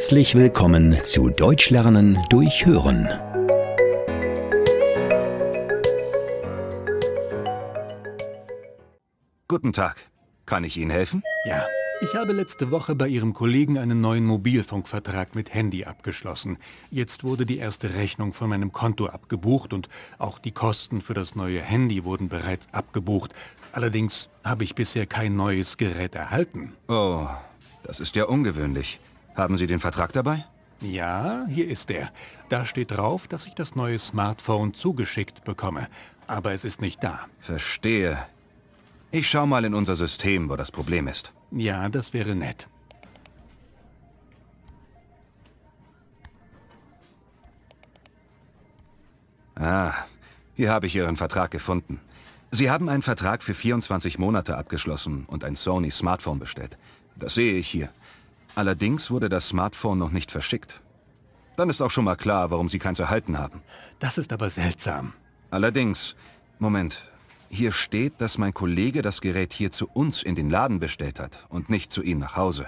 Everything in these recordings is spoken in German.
Herzlich willkommen zu Deutsch lernen durch Hören. Guten Tag. Kann ich Ihnen helfen? Ja, ich habe letzte Woche bei Ihrem Kollegen einen neuen Mobilfunkvertrag mit Handy abgeschlossen. Jetzt wurde die erste Rechnung von meinem Konto abgebucht und auch die Kosten für das neue Handy wurden bereits abgebucht. Allerdings habe ich bisher kein neues Gerät erhalten. Oh, das ist ja ungewöhnlich. Haben Sie den Vertrag dabei? Ja, hier ist er. Da steht drauf, dass ich das neue Smartphone zugeschickt bekomme. Aber es ist nicht da. Verstehe. Ich schau mal in unser System, wo das Problem ist. Ja, das wäre nett. Ah, hier habe ich Ihren Vertrag gefunden. Sie haben einen Vertrag für 24 Monate abgeschlossen und ein Sony Smartphone bestellt. Das sehe ich hier. Allerdings wurde das Smartphone noch nicht verschickt. Dann ist auch schon mal klar, warum Sie keins erhalten haben. Das ist aber seltsam. Allerdings, Moment, hier steht, dass mein Kollege das Gerät hier zu uns in den Laden bestellt hat und nicht zu Ihnen nach Hause.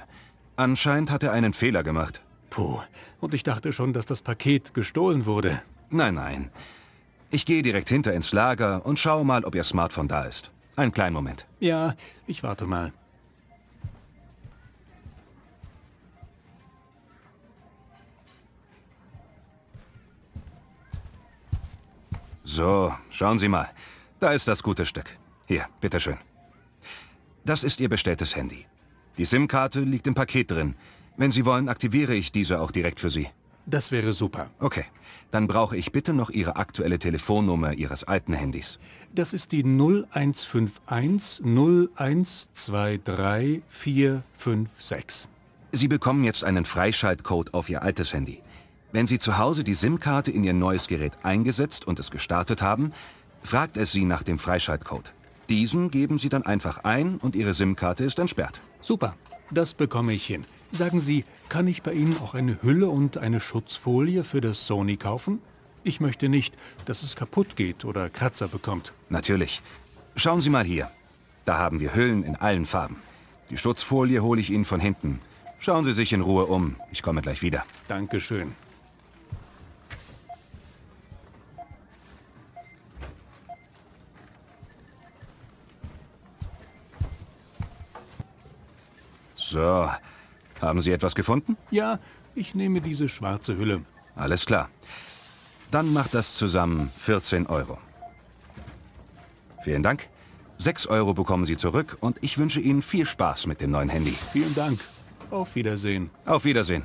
Anscheinend hat er einen Fehler gemacht. Puh, und ich dachte schon, dass das Paket gestohlen wurde. Nein, nein. Ich gehe direkt hinter ins Lager und schaue mal, ob Ihr Smartphone da ist. Einen kleinen Moment. Ja, ich warte mal. So, schauen Sie mal. Da ist das gute Stück. Hier, bitteschön. Das ist Ihr bestelltes Handy. Die SIM-Karte liegt im Paket drin. Wenn Sie wollen, aktiviere ich diese auch direkt für Sie. Das wäre super. Okay, dann brauche ich bitte noch Ihre aktuelle Telefonnummer Ihres alten Handys. Das ist die 0151 0123 456. Sie bekommen jetzt einen Freischaltcode auf Ihr altes Handy. Wenn Sie zu Hause die SIM-Karte in Ihr neues Gerät eingesetzt und es gestartet haben, fragt es Sie nach dem Freischaltcode. Diesen geben Sie dann einfach ein und Ihre SIM-Karte ist entsperrt. Super, das bekomme ich hin. Sagen Sie, kann ich bei Ihnen auch eine Hülle und eine Schutzfolie für das Sony kaufen? Ich möchte nicht, dass es kaputt geht oder Kratzer bekommt. Natürlich. Schauen Sie mal hier. Da haben wir Hüllen in allen Farben. Die Schutzfolie hole ich Ihnen von hinten. Schauen Sie sich in Ruhe um. Ich komme gleich wieder. Dankeschön. So, haben Sie etwas gefunden? Ja, ich nehme diese schwarze Hülle. Alles klar. Dann macht das zusammen 14 Euro. Vielen Dank. 6 Euro bekommen Sie zurück und ich wünsche Ihnen viel Spaß mit dem neuen Handy. Vielen Dank. Auf Wiedersehen. Auf Wiedersehen.